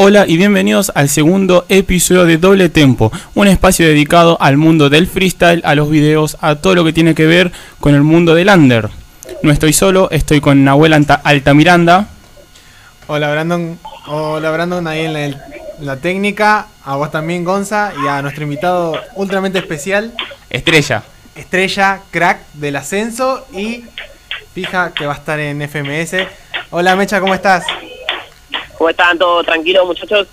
Hola y bienvenidos al segundo episodio de Doble Tempo, un espacio dedicado al mundo del freestyle, a los videos, a todo lo que tiene que ver con el mundo del under. No estoy solo, estoy con Nahuel Altamiranda. Hola Brandon, hola Brandon ahí en la, en la técnica, a vos también Gonza y a nuestro invitado ultramente especial. Estrella. Estrella, crack del ascenso y fija que va a estar en FMS. Hola Mecha, ¿cómo estás? ¿Cómo están? ¿Todo tranquilo, muchachos?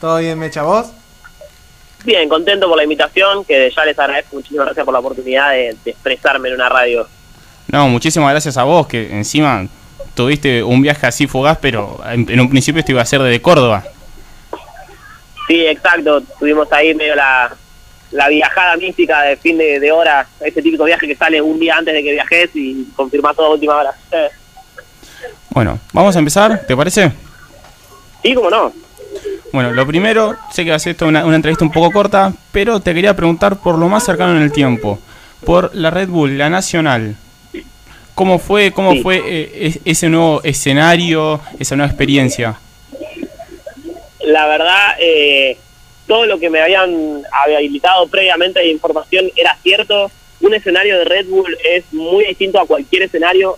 ¿Todo bien, Mecha? ¿Vos? Bien, contento por la invitación, que ya les agradezco muchísimas gracias por la oportunidad de, de expresarme en una radio. No, muchísimas gracias a vos, que encima tuviste un viaje así fugaz, pero en, en un principio esto iba a ser desde Córdoba. Sí, exacto, tuvimos ahí medio la, la viajada mística de fin de, de hora, ese típico viaje que sale un día antes de que viajes y confirmás todo a última hora. Bueno, vamos a empezar, ¿te parece? Sí, cómo no. Bueno, lo primero, sé que va a ser esto una, una entrevista un poco corta, pero te quería preguntar por lo más cercano en el tiempo, por la Red Bull, la Nacional. ¿Cómo fue, cómo Sí. fue eh, es- ese nuevo escenario, esa nueva experiencia? La verdad, eh, todo lo que me habían habilitado previamente de información era cierto. Un escenario de Red Bull es muy distinto a cualquier escenario.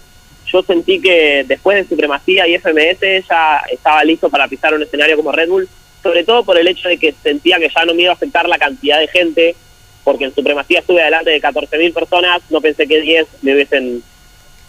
Yo sentí que después de Supremacía y FMS ya estaba listo para pisar un escenario como Red Bull, sobre todo por el hecho de que sentía que ya no me iba a afectar la cantidad de gente, porque en Supremacía estuve adelante de 14.000 personas, no pensé que 10 me hubiesen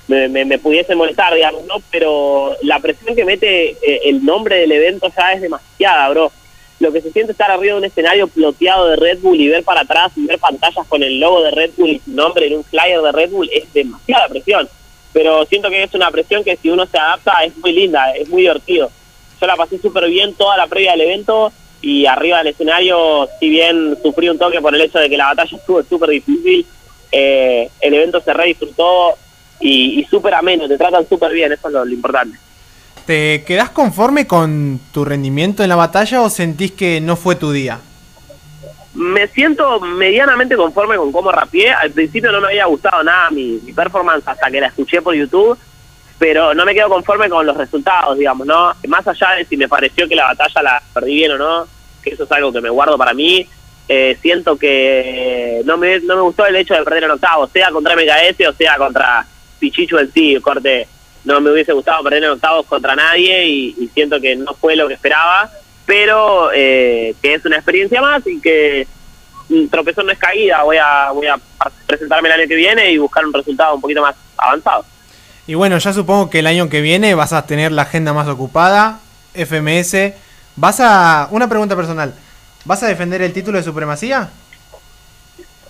me, me, me pudiese molestar, digamos, ¿no? Pero la presión que mete eh, el nombre del evento ya es demasiada, bro. Lo que se siente estar arriba de un escenario ploteado de Red Bull y ver para atrás y ver pantallas con el logo de Red Bull y su nombre en un flyer de Red Bull es demasiada presión. Pero siento que es una presión que si uno se adapta es muy linda, es muy divertido. Yo la pasé súper bien toda la previa del evento y arriba del escenario, si bien sufrí un toque por el hecho de que la batalla estuvo súper difícil, eh, el evento se re disfrutó y, y súper ameno, te tratan súper bien, eso es lo, lo importante. ¿Te quedás conforme con tu rendimiento en la batalla o sentís que no fue tu día? Me siento medianamente conforme con cómo rapeé. Al principio no me había gustado nada mi, performance hasta que la escuché por YouTube, pero no me quedo conforme con los resultados, digamos, ¿no? Más allá de si me pareció que la batalla la perdí bien o no, que eso es algo que me guardo para mí, eh, siento que no me, no me gustó el hecho de perder en octavos, sea contra MKS o sea contra Pichichu en sí, corte. No me hubiese gustado perder en octavos contra nadie y siento que no fue lo que esperaba, pero eh, que es una experiencia más y que un tropezón no es caída. Voy a, voy a presentarme el año que viene y buscar un resultado un poquito más avanzado. Y bueno, ya supongo que el año que viene vas a tener la agenda más ocupada, FMS. ¿Vas a... Una pregunta personal. ¿Vas a defender el título de supremacía?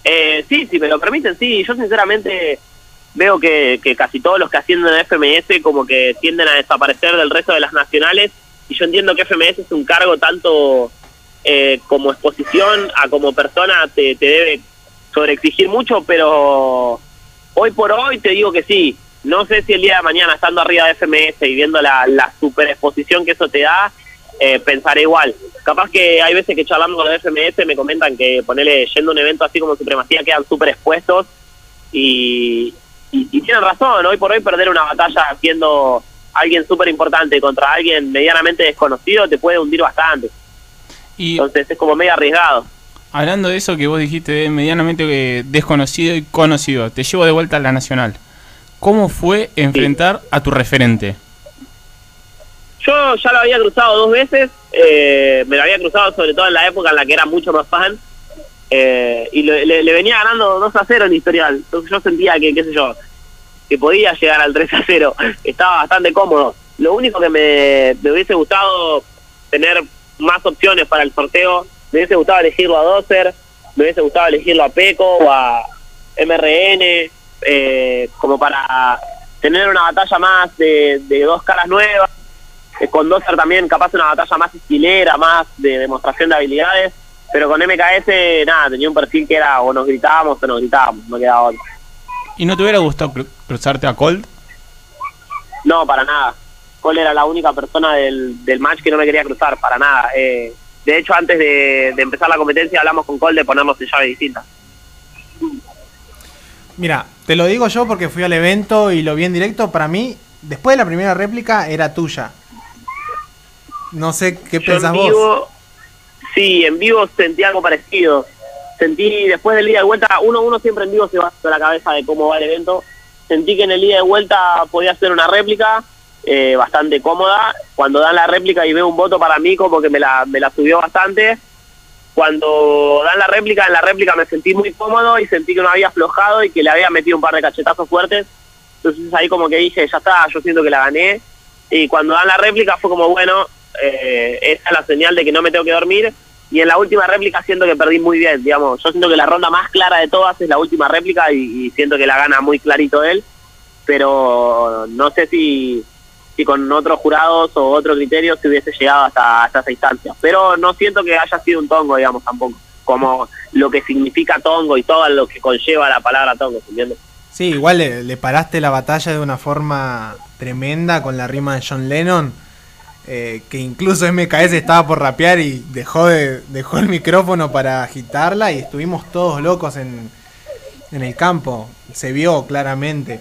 Eh, sí, si me lo permiten, sí. Yo sinceramente veo que, que casi todos los que ascienden a FMS como que tienden a desaparecer del resto de las nacionales y yo entiendo que FMS es un cargo tanto eh, como exposición a como persona te, te debe sobreexigir mucho, pero hoy por hoy te digo que sí. No sé si el día de mañana estando arriba de FMS y viendo la, la super exposición que eso te da, eh, pensaré igual. Capaz que hay veces que charlando con los FMS me comentan que ponerle yendo a un evento así como Supremacía quedan súper expuestos y, y, tienen razón, hoy por hoy perder una batalla siendo alguien súper importante contra alguien medianamente desconocido te puede hundir bastante. Y Entonces es como medio arriesgado. hablando de eso que vos dijiste, medianamente eh, desconocido y conocido, te llevo de vuelta a la Nacional. ¿Cómo fue enfrentar a tu referente? Yo ya lo había cruzado dos veces, eh, me lo había cruzado sobre todo en la época en la que era mucho más fan, eh, y le, le- le venía ganando 2 a 0 en historial, entonces yo sentía que, qué sé yo, que podía llegar al 3 a 0, estaba bastante cómodo. Lo único que me, me hubiese gustado tener más opciones para el sorteo, me hubiese gustado elegirlo a Dozer, me hubiese gustado elegirlo a Peco o a MRN, eh, como para tener una batalla más de, de dos caras nuevas eh, con Dozer también capaz una batalla más estilera, más de demostración de habilidades, pero con MKS nada, tenía un perfil que era o nos gritábamos o nos gritábamos, no quedaba otro. ¿Y no te hubiera gustado cru- cruzarte a Colt? No, para nada. Cole era la única persona del, del match que no me quería cruzar, para nada. Eh, de hecho, antes de, de empezar la competencia hablamos con Cole de ponernos en llave distinta. Mira, te lo digo yo porque fui al evento y lo vi en directo. Para mí, después de la primera réplica, era tuya. No sé qué Yo pensás en vos. sí, en vivo sentí algo parecido. Sentí después del día de vuelta, uno uno siempre en vivo se va a la cabeza de cómo va el evento. Sentí que en el día de vuelta podía hacer una réplica eh, bastante cómoda. Cuando dan la réplica y veo un voto para mí, como que me la, me la subió bastante. Cuando dan la réplica, en la réplica me sentí muy cómodo y sentí que no había aflojado y que le había metido un par de cachetazos fuertes. Entonces ahí como que dije, ya está, yo siento que la gané. Y cuando dan la réplica fue como, bueno, eh, esa es la señal de que no me tengo que dormir. Y en la última réplica siento que perdí muy bien, digamos. Yo siento que la ronda más clara de todas es la última réplica y, siento que la gana muy clarito él. Pero no sé si, si con otros jurados o otro criterio se hubiese llegado hasta, hasta esa instancia. Pero no siento que haya sido un tongo, digamos, tampoco. Como lo que significa tongo y todo lo que conlleva la palabra tongo, ¿entiendes? Sí, igual le, le paraste la batalla de una forma tremenda con la rima de John Lennon. Eh, que incluso MKS estaba por rapear y dejó, de, dejó el micrófono para agitarla y estuvimos todos locos en, en el campo. Se vio claramente.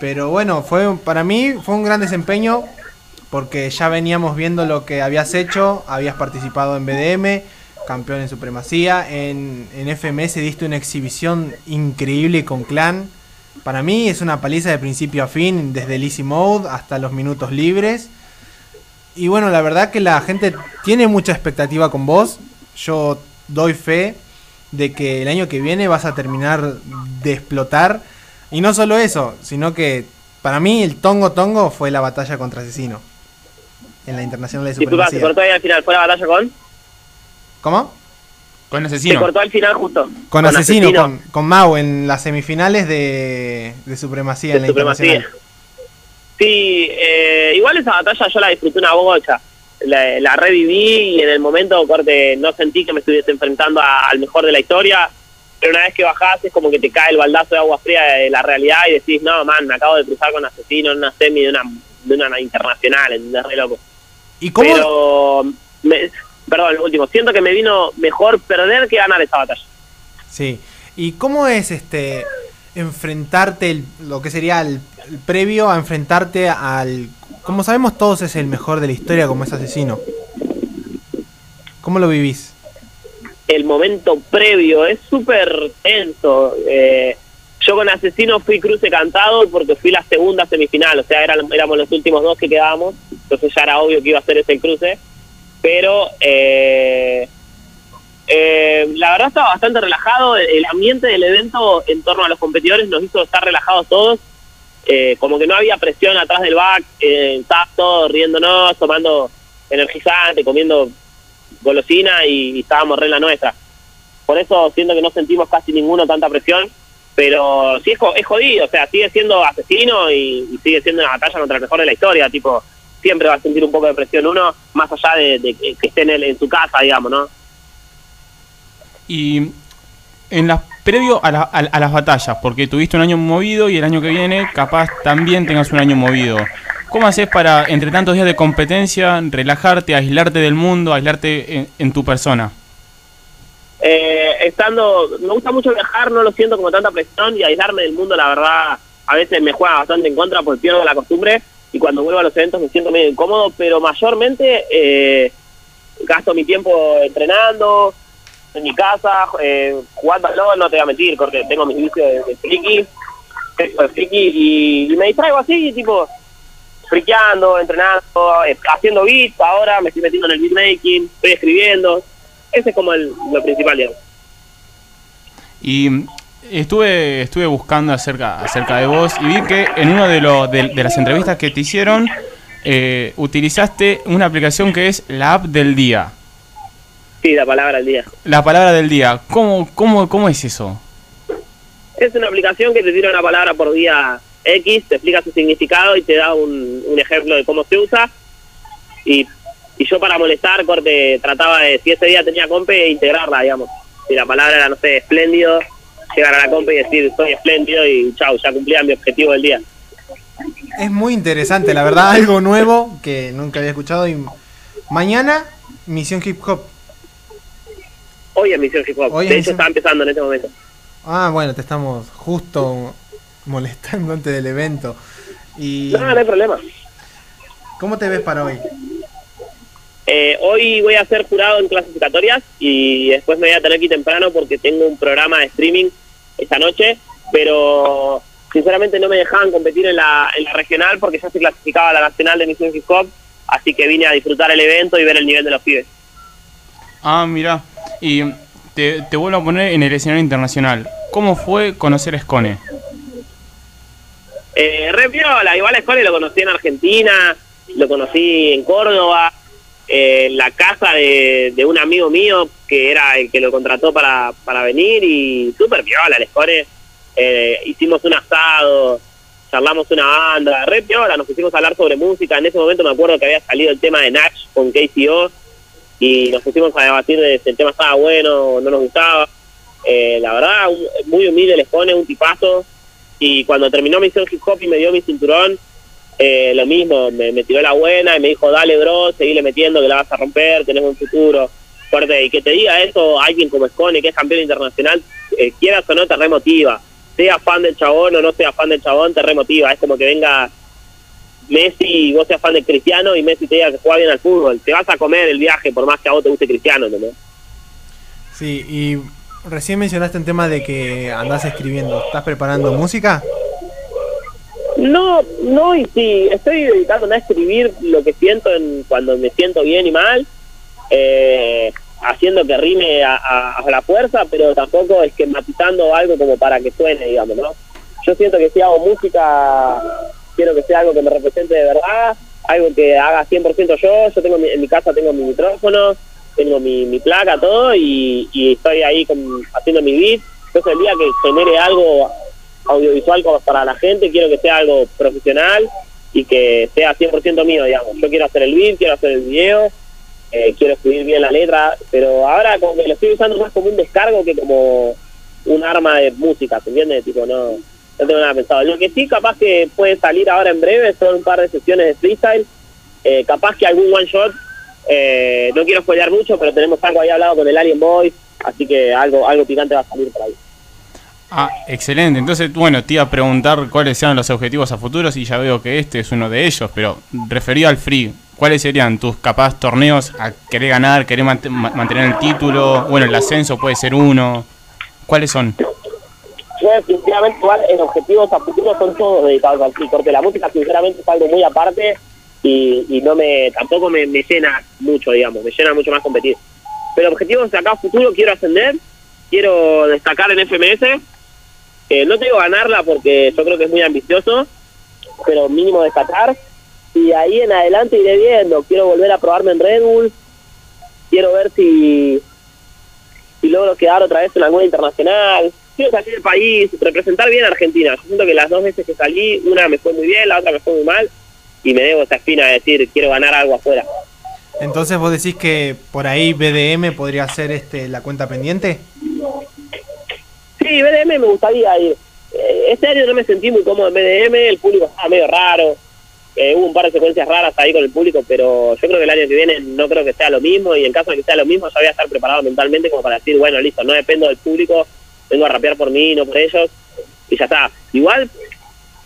Pero bueno, fue para mí fue un gran desempeño porque ya veníamos viendo lo que habías hecho, habías participado en BDM, campeón en supremacía, en, en FMS diste una exhibición increíble con Clan. Para mí es una paliza de principio a fin, desde el easy mode hasta los minutos libres. Y bueno, la verdad que la gente tiene mucha expectativa con vos. Yo doy fe de que el año que viene vas a terminar de explotar. Y no solo eso, sino que para mí el Tongo Tongo fue la batalla contra Asesino. En la Internacional de Disculpa, se cortó ahí al final. ¿Fue la batalla con? ¿Cómo? Con Se asesino. cortó al final justo. Con, Asesino, Con, con Mau en las semifinales de, de Supremacía en la de supremacía. Internacional. Sí, eh, igual esa batalla yo la disfruté una bocha. La, la reviví y en el momento, corte, no sentí que me estuviese enfrentando a- al mejor de la historia. Pero una vez que bajás es como que te cae el baldazo de agua fría de la realidad y decís, no, man, me acabo de cruzar con Asesino en una semi de una, de una internacional, ¿entendés? Re loco. ¿Y cómo? Pero, me- perdón, lo último, siento que me vino mejor perder que ganar esa batalla. Sí. ¿Y cómo es este enfrentarte, el- lo que sería el, el previo a enfrentarte al... Como sabemos todos es el mejor de la historia como es asesino. ¿Cómo lo vivís? el momento previo es súper tenso. Eh, yo con Asesino fui cruce cantado porque fui la segunda semifinal, o sea, eran, éramos los últimos dos que quedábamos, entonces ya era obvio que iba a ser ese cruce, pero eh, eh, la verdad estaba bastante relajado, el ambiente del evento en torno a los competidores nos hizo estar relajados todos, eh, como que no había presión atrás del back, eh, riéndonos, tomando energizante, comiendo golosina y, estábamos re en la nuestra. Por eso siento que no sentimos casi ninguno tanta presión, pero sí es, es jodido, o sea, sigue siendo asesino y, sigue siendo una batalla contra el mejor de la historia, tipo, siempre va a sentir un poco de presión uno, más allá de, que esté en, el- en su casa, digamos, ¿no? Y en las previo a, la- a- las batallas, porque tuviste un año movido y el año que viene capaz también tengas un año movido. ¿Cómo haces para, entre tantos días de competencia, relajarte, aislarte del mundo, aislarte en, en tu persona? Eh, estando, me gusta mucho viajar, no lo siento como tanta presión y aislarme del mundo, la verdad, a veces me juega bastante en contra porque pierdo la costumbre y cuando vuelvo a los eventos me siento medio incómodo, pero mayormente eh, gasto mi tiempo entrenando, en mi casa, eh, jugando al LOL, no te voy a mentir, porque tengo mis vicios de, de friki, de friki y, me distraigo así, tipo, friqueando, entrenando, eh, haciendo beats, ahora me estoy metiendo en el beatmaking, estoy escribiendo, ese es como el, lo principal, digamos. Y estuve estuve buscando acerca acerca de vos y vi que en una de, los de, de las entrevistas que te hicieron eh, utilizaste una aplicación que es la app del día. Sí, la palabra del día. La palabra del día. ¿Cómo, cómo, cómo es eso? Es una aplicación que te tira una palabra por día X, te explica su significado y te da un, un ejemplo de cómo se usa. Y, y yo para molestar, corte, trataba de, si ese día tenía compe, integrarla, digamos. Si la palabra era, no sé, espléndido, llegar a la compe y decir, soy espléndido y chau, ya cumplía mi objetivo del día. Es muy interesante, la verdad, algo nuevo que nunca había escuchado. Y mañana, Misión Hip Hop. Hoy es Misión Hip Hop. Hoy es de hecho, Misión- está empezando en este momento. Ah, bueno, te estamos justo molestando antes del evento. ¿Y No, no hay problema. cómo te ves para hoy? Eh, hoy voy a ser jurado en clasificatorias y después me voy a tener que ir temprano porque tengo un programa de streaming esta noche, pero sinceramente no me dejaban competir en la, en la regional porque ya se clasificaba a la nacional de Misión Hip Hop, así que vine a disfrutar el evento y ver el nivel de los pibes. Ah, mira, y te, vuelvo a poner en el escenario internacional. ¿Cómo fue conocer Scone? Eh, re piola, igual a Scone lo conocí en Argentina, lo conocí en Córdoba, eh, en la casa de, un amigo mío que era el que lo contrató para, para venir y súper piola el Scone. Eh, hicimos un asado, charlamos una banda, re piola, nos pusimos a hablar sobre música. En ese momento me acuerdo que había salido el tema de Natch con KCO y nos pusimos a debatir de si el tema estaba bueno o no nos gustaba. Eh, la verdad, un, muy humilde les pone, un tipazo. Y cuando terminó Misión Hip Hop y me dio mi cinturón, eh, lo mismo, me, me, tiró la buena y me dijo, dale bro, seguile metiendo que la vas a romper, tenés un futuro fuerte. Y que te diga eso alguien como Scone, que es campeón internacional, eh, quieras o no, te remotiva. Sea fan del chabón o no sea fan del chabón, te remotiva. Es como que venga Messi vos seas fan de Cristiano y Messi te diga que juega bien al fútbol. Te vas a comer el viaje por más que a vos te guste Cristiano, ¿no? Sí, y recién mencionaste un tema de que andás escribiendo. ¿Estás preparando música? No, no, y sí, estoy dedicándome a escribir lo que siento en, cuando me siento bien y mal, eh, haciendo que rime a, a, a, la fuerza, pero tampoco esquematizando algo como para que suene, digamos, ¿no? Yo siento que si hago música, quiero que sea algo que me represente de verdad, algo que haga 100% yo, yo tengo mi, en mi casa tengo mi micrófono, tengo mi, mi placa, todo, y, y estoy ahí haciendo mi beat, entonces el día que genere algo audiovisual como para la gente, quiero que sea algo profesional y que sea 100% mío, digamos. Yo quiero hacer el beat, quiero hacer el video, eh, quiero escribir bien la letra, pero ahora como que lo estoy usando más como un descargo que como un arma de música, ¿se entiende? Tipo, no, no tengo nada pensado. Lo que sí capaz que puede salir ahora en breve son un par de sesiones de freestyle, eh, capaz que algún one shot, eh, no quiero spoilear mucho, pero tenemos algo ahí hablado con el Alien Boy, así que algo, algo picante va a salir por ahí. Ah, excelente. Entonces, bueno, te iba a preguntar cuáles eran los objetivos a futuros y ya veo que este es uno de ellos, pero referido al free, ¿cuáles serían tus capaz torneos a querer ganar, querer mant mantener el título? Bueno, el ascenso puede ser uno. ¿Cuáles son? Yo definitivamente igual en objetivos a futuros son todos dedicados al free, porque la música sinceramente es algo muy aparte y, y no me tampoco me, me, llena mucho, digamos, me llena mucho más competir. Pero objetivos de acá a futuro quiero ascender, quiero destacar en FMS, eh, no te digo ganarla porque yo creo que es muy ambicioso, pero mínimo destacar. Y ahí en adelante iré viendo. Quiero volver a probarme en Red Bull. Quiero ver si, si logro quedar otra vez en alguna internacional. Quiero salir del país, representar bien a Argentina. Yo siento que las dos veces que salí, una me fue muy bien, la otra me fue muy mal. Y me debo esa espina de decir, quiero ganar algo afuera. Entonces vos decís que por ahí BDM podría ser este la cuenta pendiente? Sí, BDM me gustaría ir. Este año no me sentí muy cómodo en BDM, el público estaba medio raro. Eh, hubo un par de secuencias raras ahí con el público, pero yo creo que el año que viene no creo que sea lo mismo y en caso de que sea lo mismo yo voy a estar preparado mentalmente como para decir, bueno, listo, no dependo del público, vengo a rapear por mí, no por ellos, y ya está. Igual,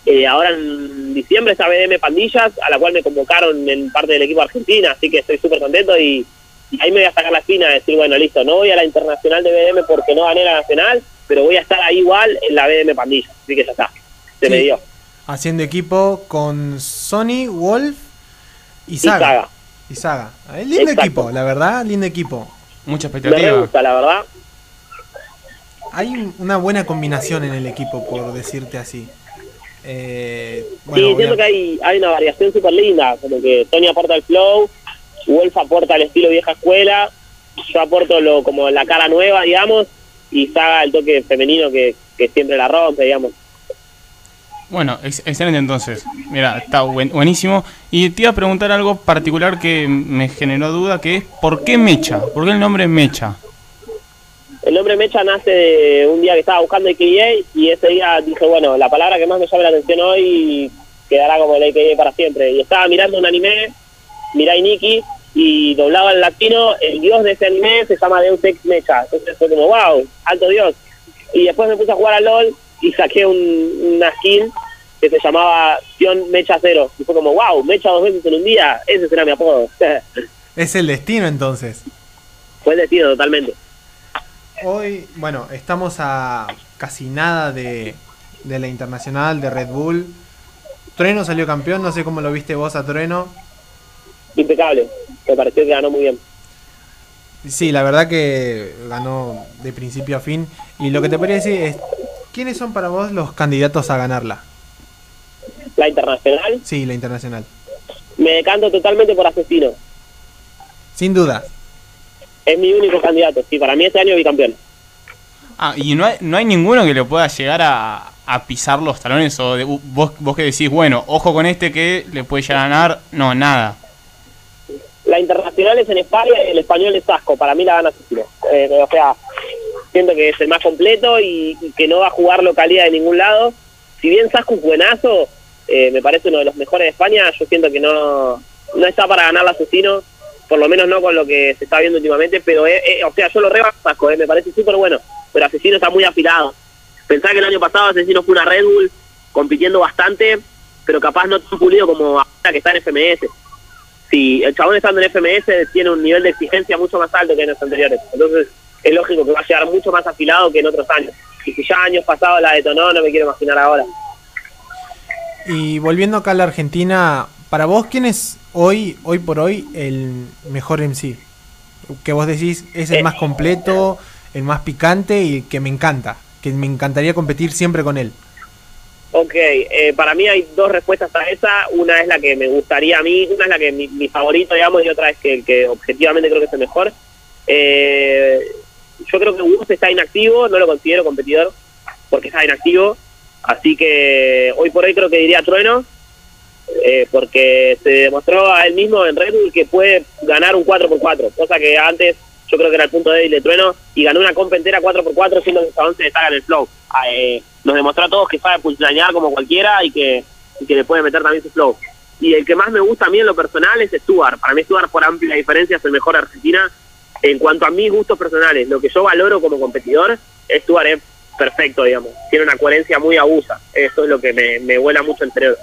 eh, ahora en diciembre está BDM Pandillas, a la cual me convocaron en parte del equipo argentina, así que estoy súper contento y, y, ahí me voy a sacar la espina de decir, bueno, listo, no voy a la internacional de BDM porque no gané la nacional, pero voy a estar ahí igual en la BDM Pandilla, así que ya está, se sí. me dio. Haciendo equipo con Sony, Wolf y Saga. Y Saga. Y Saga. Lindo Exacto. equipo, la verdad, lindo equipo. Mucha expectativa. Me gusta, la verdad. Hay una buena combinación en el equipo, por decirte así. Eh, bueno, sí, siento a... que hay, hay una variación súper linda, como que Tony aporta el flow, Wolf aporta el estilo vieja escuela, yo aporto lo como la cara nueva, digamos, y Saga el toque femenino que, que siempre la rompe, digamos. Bueno, ex excelente entonces. Mira, está buen buenísimo. Y te iba a preguntar algo particular que me generó duda, que es ¿por qué Mecha? ¿Por qué el nombre Mecha? El nombre Mecha nace de un día que estaba buscando AKA y ese día dije, bueno, la palabra que más me llama la atención hoy quedará como el AKA para siempre. Y estaba mirando un anime, Mirai Nikki, y doblaba el latino, el dios de ese anime se llama Deus Ex Mecha. Entonces fue como, wow, alto dios. Y después me puse a jugar a LOL y saqué un, una skin que se llamaba Sion Mecha Cero. Y fue como, wow, Mecha dos veces en un día, ese será mi apodo. Es el destino entonces. Fue el destino totalmente. Hoy, bueno, estamos a casi nada de, de la internacional, de Red Bull. Trueno salió campeón, no sé cómo lo viste vos a Trueno. Impecable, me pareció que ganó muy bien. Sí, la verdad que ganó de principio a fin. Y lo que te podría decir es, ¿quiénes son para vos los candidatos a ganarla? La internacional. Sí, la internacional. Me decanto totalmente por Asesino. Sin duda. Es mi único candidato. Sí, para mí este año bicampeón. Ah, y no hay, no hay ninguno que le pueda llegar a, a pisar los talones o de- vos, vos que decís, bueno, ojo con este que le puede llegar a ganar. No, nada. La internacional es en España y el español es Asco. Para mí la gana Asesino. Eh, o sea, siento que es el más completo y, y que no va a jugar localidad de ningún lado. Si bien Sasco es buenazo, eh, me parece uno de los mejores de España, yo siento que no, no está para ganar el Asesino, por lo menos no con lo que se está viendo últimamente, pero eh, eh, o sea, yo lo rebajo eh, me parece súper bueno, pero Asesino está muy afilado. Pensá que el año pasado Asesino fue una Red Bull compitiendo bastante, pero capaz no tan pulido como ahora que está en FMS. Si el chabón estando en FMS tiene un nivel de exigencia mucho más alto que en los anteriores, entonces es lógico que va a llegar mucho más afilado que en otros años. Y si ya años pasados la detonó, no me quiero imaginar ahora. Y volviendo acá a la Argentina, para vos, ¿quién es hoy, hoy por hoy, el mejor MC? Que vos decís es el Eh. más completo, el más picante y que me encanta. Que me encantaría competir siempre con él. Ok, eh, para mí hay dos respuestas a esa. Una es la que me gustaría a mí, una es la que mi, mi favorito, digamos, y otra es que que objetivamente creo que es el mejor. Eh, yo creo que Gus está inactivo, no lo considero competidor porque está inactivo. Así que hoy por hoy creo que diría Trueno, eh, porque se demostró a él mismo en Red Bull que puede ganar un 4x4, cosa que antes yo creo que era el punto débil de Trueno, y ganó una compa entera 4x4 siendo que el chabón se en el flow. Ah, eh, nos demostró a todos que sabe pulsanear como cualquiera y que, que le puede meter también su flow. Y el que más me gusta a mí en lo personal es Stuart. Para mí Stuart por amplia diferencia es el mejor Argentina. En cuanto a mis gustos personales, lo que yo valoro como competidor, Stuart es perfecto, digamos. Tiene una coherencia muy abusa. Eso es lo que me, me vuela mucho el cerebro.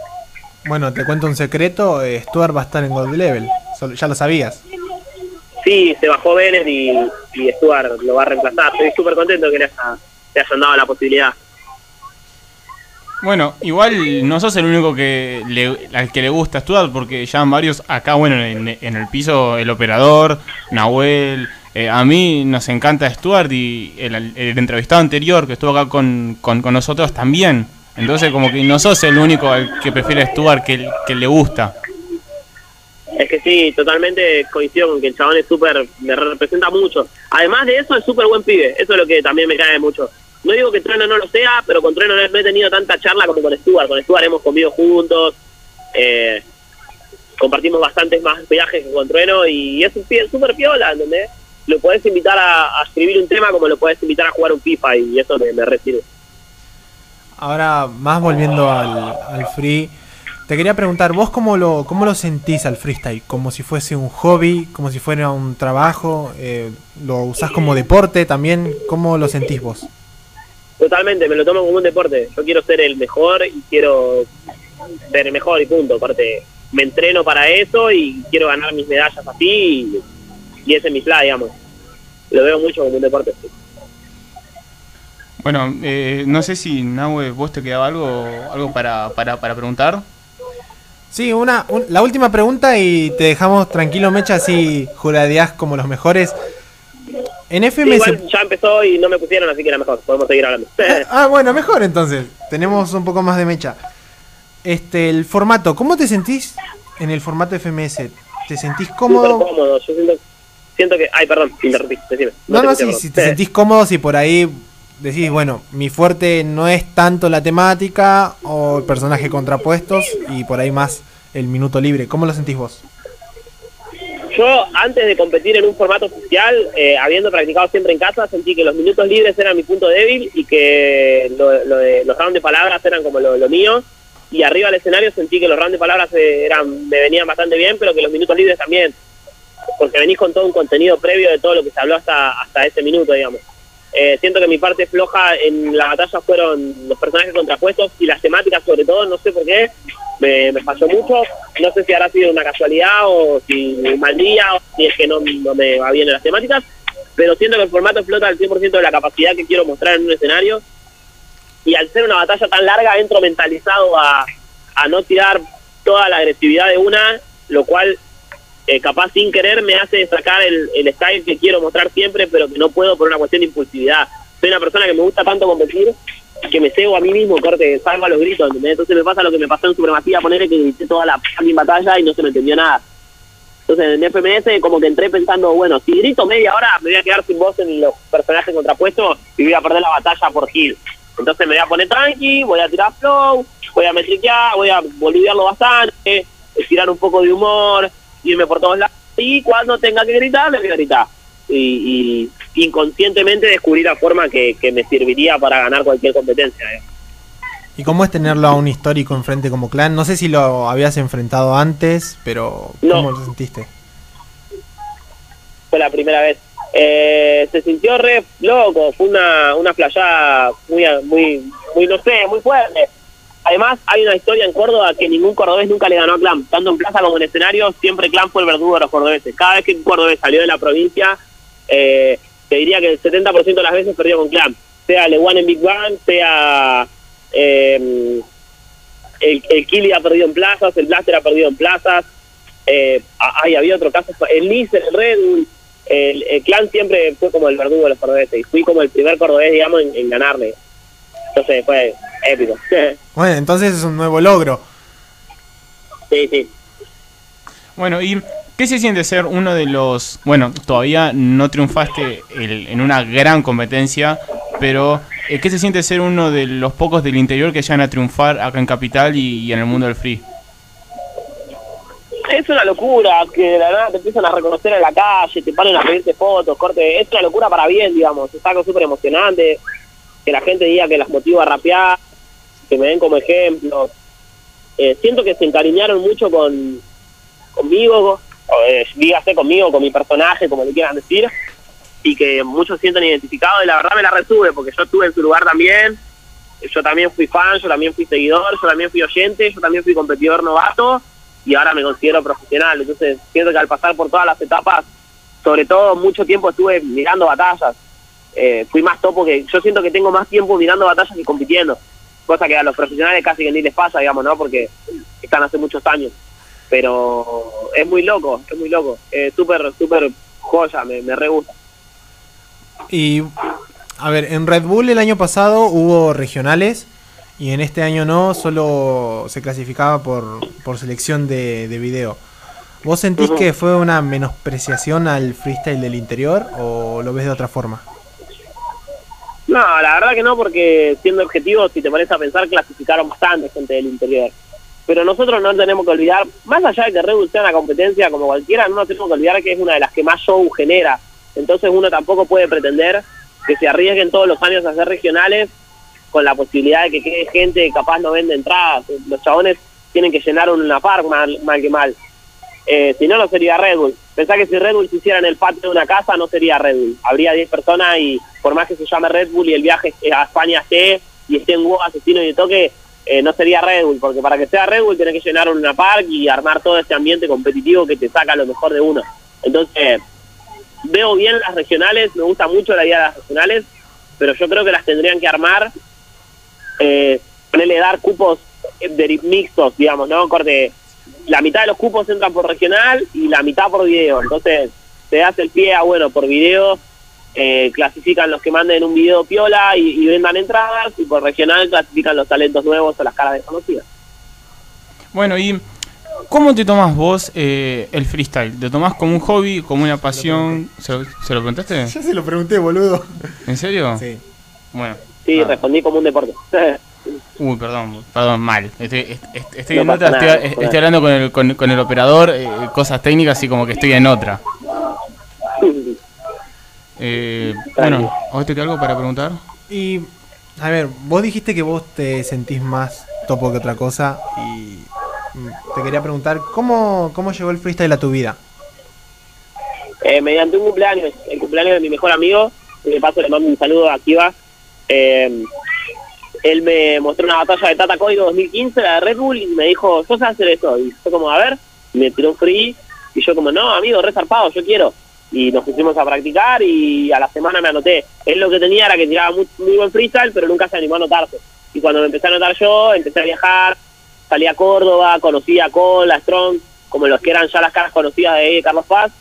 Bueno, te cuento un secreto, eh, Stuart va a estar en Gold Level. Solo- ya lo sabías. Sí, se bajó Bennett y, y Stuart lo va a reemplazar. Estoy súper contento que le, haya- le hayan dado la posibilidad. Bueno, igual no sos el único que le, al que le gusta Stuart, porque ya van varios acá, bueno, en, en el piso, el operador, Nahuel. eh, a mí nos encanta Stuart y el, el entrevistado anterior que estuvo acá con, con, con nosotros también. Entonces, como que no sos el único que prefiere Stuart que, le gusta. Es que sí, totalmente coincido con que el chabón es súper, me representa mucho. Además de eso, es súper buen pibe. Eso es lo que también me cae mucho. No digo que Trueno no lo sea, pero con Trueno no he tenido tanta charla como con Stuart. Con Stuart hemos comido juntos, eh, compartimos bastantes más viajes que con Trueno y es un pibe súper piola, ¿entendés? Lo podés invitar a, a escribir un tema como lo podés invitar a jugar un FIFA y eso me, me recibe. Ahora, más volviendo al, free, te quería preguntar, ¿vos cómo lo, cómo lo sentís al freestyle? ¿Como si fuese un hobby? ¿Como si fuera un trabajo? Eh, ¿Lo usás como deporte también? ¿Cómo lo sentís vos? Totalmente, me lo tomo como un deporte. Yo quiero ser el mejor y quiero ser el mejor y punto. Aparte, me entreno para eso y quiero ganar mis medallas así y, y ese es mi fly, digamos. Lo veo mucho como un deporte. Sí. Bueno, eh, no sé si Nahue, vos te quedaba algo, algo para, para, para preguntar. Sí, una, un- la última pregunta y te dejamos tranquilo, Mecha, así juradeás como los mejores. En Sí, FMS... igual ya empezó y no me pusieron, así que era mejor. Podemos seguir hablando. Ah, bueno, mejor entonces. Tenemos un poco más de mecha. Este, el formato, ¿cómo te sentís en el formato FMS? ¿Te sentís Súper cómodo? Yo siento, siento que... Ay, perdón, te interrumpí. Decime. No, no, escuché, si, perdón. si te sentís cómodo, si por ahí decís, bueno, mi fuerte no es tanto la temática o el personaje contrapuestos y por ahí más el minuto libre. ¿Cómo lo sentís vos? Yo, antes de competir en un formato oficial, eh, habiendo practicado siempre en casa, sentí que los minutos libres eran mi punto débil y que lo, lo de los rounds de palabras eran como lo, lo mío. Y arriba del escenario sentí que los rounds de palabras eh, eran me venían bastante bien, pero que los minutos libres también. Porque venís con todo un contenido previo de todo lo que se habló hasta, hasta ese minuto, digamos. Eh, siento que mi parte floja en la batalla fueron los personajes contrapuestos y las temáticas sobre todo, no sé por qué, me, me falló mucho. No sé si habrá sido una casualidad o si mal día o si es que no, no me va bien en las temáticas, pero siento que el formato explota al 100% de la capacidad que quiero mostrar en un escenario y al ser una batalla tan larga entro mentalizado a, a no tirar toda la agresividad de una, lo cual eh, capaz sin querer me hace sacar el, el style que quiero mostrar siempre, pero que no puedo por una cuestión de impulsividad. Soy una persona que me gusta tanto competir que me cego a mí mismo, corte, salgo a los gritos, ¿entendés? Entonces me pasa lo que me pasó en Supremacía, ponerle que grité toda la fucking batalla y no se me entendió nada. Entonces en FMS como que entré pensando, bueno, si grito media hora me voy a quedar sin voz en los personajes contrapuestos y voy a perder la batalla por Gil. Entonces me voy a poner tranqui, voy a tirar flow, voy a metriquear, voy a boliviarlo bastante, tirar un poco de humor, irme por todos lados y cuando tenga que gritar, le voy a gritar. Y, y inconscientemente descubrí la forma que, que, me serviría para ganar cualquier competencia. ¿eh? ¿Y cómo es tenerlo a un histórico enfrente como clan? No sé si lo habías enfrentado antes, pero ¿cómo No. lo sentiste? Fue la primera vez. Eh, se sintió re loco, fue una, una playada muy, muy, muy, no sé, muy fuerte. Además, hay una historia en Córdoba que ningún cordobés nunca le ganó a Clan. Tanto en plaza como en escenario, siempre Clan fue el verdugo de los cordobeses. Cada vez que un cordobés salió de la provincia, eh, te diría que el 70% de las veces perdió con Clan. Sea Lewan en Big Bang, sea eh, el, el Kili ha perdido en plazas, el Blaster ha perdido en plazas. Eh, ay, había otro caso, el Nissan, el Red. El, el Clan siempre fue como el verdugo de los cordobeses y fui como el primer cordobés, digamos, en, en ganarle. Entonces fue épico. Bueno, entonces es un nuevo logro. sí, sí. Bueno, ¿y qué se siente ser uno de los... Bueno, todavía no triunfaste el- en una gran competencia, pero eh, ¿qué se siente ser uno de los pocos del interior que llegan a triunfar acá en Capital y, y en el mundo del free? Es una locura que de la nada te empiezan a reconocer en la calle, te ponen a pedirte fotos, corte. Es una locura para bien, digamos. Es algo súper emocionante. Que la gente diga que las motiva a rapear, que me den como ejemplo. Eh, siento que se encariñaron mucho con conmigo, eh, dígase conmigo, con mi personaje, como le quieran decir, y que muchos sienten identificados. Y la verdad me la resube, porque yo estuve en su lugar también. Yo también fui fan, yo también fui seguidor, yo también fui oyente, yo también fui competidor novato y ahora me considero profesional. Entonces, siento que al pasar por todas las etapas, sobre todo mucho tiempo estuve mirando batallas. Eh, fui más topo que. Yo siento que tengo más tiempo mirando batallas que compitiendo. Cosa que a los profesionales casi que ni les pasa, digamos, ¿no? Porque están hace muchos años. Pero es muy loco, es muy loco. Es súper, súper joya, me, me re gusta. Y, a ver, en Red Bull el año pasado hubo regionales y en este año no, solo se clasificaba por, por selección de, de video. ¿Vos sentís que fue una menospreciación al freestyle del interior o lo ves de otra forma? No, la verdad que no, porque siendo objetivo, si te pones a pensar, clasificaron bastante gente del interior. Pero nosotros no tenemos que olvidar, más allá de que Red Bull sea una competencia como cualquiera, no nos tenemos que olvidar que es una de las que más show genera. Entonces uno tampoco puede pretender que se arriesguen todos los años a hacer regionales con la posibilidad de que quede gente capaz no vende entradas. Los chabones tienen que llenar una park mal, mal que mal. Eh, si no, no sería Red Bull. Pensá que si Red Bull se hiciera en el patio de una casa, no sería Red Bull. Habría 10 personas y por más que se llame Red Bull y el viaje a España esté y esté en Go, Asesino y de Toque, eh, no sería Red Bull. Porque para que sea Red Bull tenés que llenar una park y armar todo este ambiente competitivo que te saca lo mejor de uno. Entonces, veo bien las regionales, me gusta mucho la idea de las regionales, pero yo creo que las tendrían que armar, eh, dar cupos de mixtos, digamos, ¿no? Corte, la mitad de los cupos entran por regional y la mitad por video. Entonces, te das el pie a, bueno, por video, eh, clasifican los que manden un video piola y, y vendan entradas, y por regional clasifican los talentos nuevos o las caras desconocidas. Bueno, ¿y cómo te tomás vos eh, el freestyle? ¿Te tomás como un hobby, como una pasión? ¿Se lo, ¿se lo preguntaste? Ya se lo pregunté, boludo. ¿En serio? Sí. Bueno. Sí, Ah. respondí como un deporte. Uy, perdón, perdón, mal. Estoy, est- est- estoy No en otra, nada, estoy, no estoy hablando con el, con, con el operador, eh, cosas técnicas y como que estoy en otra. Eh, bueno, ¿a vos te queda algo para preguntar? Y, a ver, vos dijiste que vos te sentís más topo que otra cosa y mm, te quería preguntar, ¿cómo, cómo llegó el freestyle a tu vida? Eh, mediante un cumpleaños, el cumpleaños de mi mejor amigo, de paso le mando un saludo a Kiva. Eh, él me mostró una batalla de Tata Código 2015, la de Red Bull, y me dijo, yo sé hacer esto. Y yo como, a ver, me tiró free, y yo como, no, amigo, re zarpado, yo quiero. Y nos pusimos a practicar y a la semana me anoté. Él lo que tenía era que tiraba muy, muy buen freestyle, pero nunca se animó a anotarse. Y cuando me empecé a anotar yo, empecé a viajar, salí a Córdoba, conocí a Cole, a Strong, como los que eran ya las caras conocidas de Carlos Paz.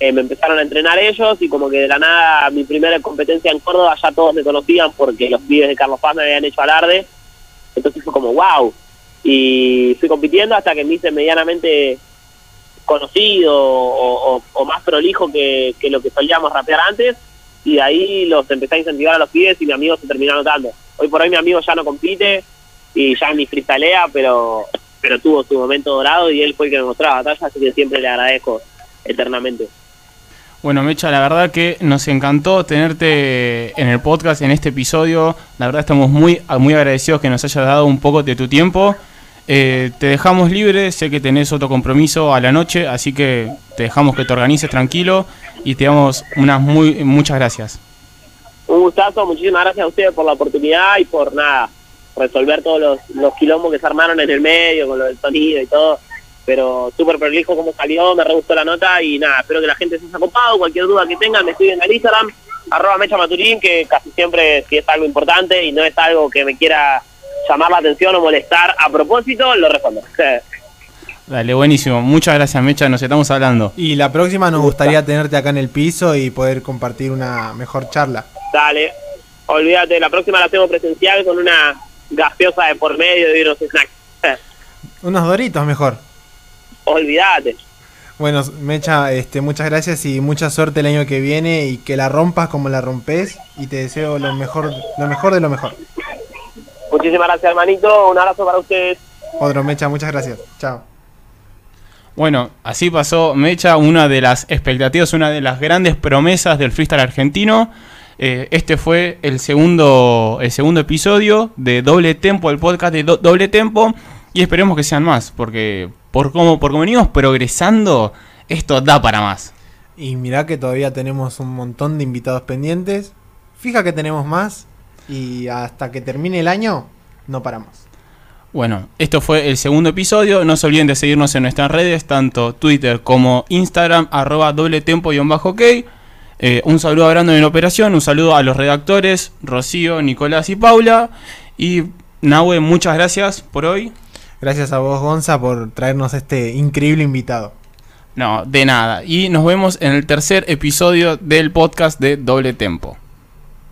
Eh, me empezaron a entrenar ellos y como que de la nada mi primera competencia en Córdoba ya todos me conocían porque los pibes de Carlos Paz me habían hecho alarde. Entonces fue como wow. Y fui compitiendo hasta que me hice medianamente conocido o, más prolijo que, lo que solíamos rapear antes. Y de ahí los empecé a incentivar a los pibes y mi amigo se terminó anotando. Hoy por hoy mi amigo ya no compite y ya ni freestylea, pero, pero tuvo su momento dorado y él fue el que me mostró la batalla, así que siempre le agradezco eternamente. Bueno, Mecha, la verdad que nos encantó tenerte en el podcast, en este episodio. La verdad estamos muy, muy agradecidos que nos hayas dado un poco de tu tiempo. Eh, te dejamos libre, sé que tenés otro compromiso a la noche, así que te dejamos que te organices tranquilo y te damos unas muy, muchas gracias. Un gustazo, muchísimas gracias a ustedes por la oportunidad y por nada, resolver todos los, los quilombos que se armaron en el medio, con lo del sonido y todo. Pero súper prolijo como salió, me re gustó la nota y nada, espero que la gente se haya copado. Cualquier duda que tengan, me escriben en Instagram, arroba Mecha Maturín, que casi siempre, si es algo importante y no es algo que me quiera llamar la atención o molestar a propósito, lo respondo. Dale, buenísimo. Muchas gracias, Mecha, nos estamos hablando. Y la próxima nos gustaría tenerte acá en el piso y poder compartir una mejor charla. Dale, olvídate, la próxima la hacemos presencial con una gaseosa de por medio y unos snacks. Unos doritos mejor. Olvídate. Bueno, Mecha, este, muchas gracias y mucha suerte el año que viene y que la rompas como la rompes y te deseo lo mejor, lo mejor de lo mejor. Muchísimas gracias, hermanito. Un abrazo para ustedes. Otro Mecha, muchas gracias. Chao. Bueno, así pasó Mecha, una de las expectativas, una de las grandes promesas del freestyle argentino. Eh, este fue el segundo, el segundo episodio de Doble Tempo, el podcast de Do- Doble Tempo. Y esperemos que sean más, porque por como, por como venimos progresando, esto da para más. Y mirá que todavía tenemos un montón de invitados pendientes. Fija que tenemos más y hasta que termine el año no paramos. Bueno, esto fue el segundo episodio. No se olviden de seguirnos en nuestras redes, tanto Twitter como Instagram, arroba doble tempo-ok. Eh, un saludo a Brandon en operación, un saludo a los redactores, Rocío, Nicolás y Paula. Y Nahue, muchas gracias por hoy. Gracias a vos, Gonza, por traernos este increíble invitado. No, de nada. Y nos vemos en el tercer episodio del podcast de Doble Tempo.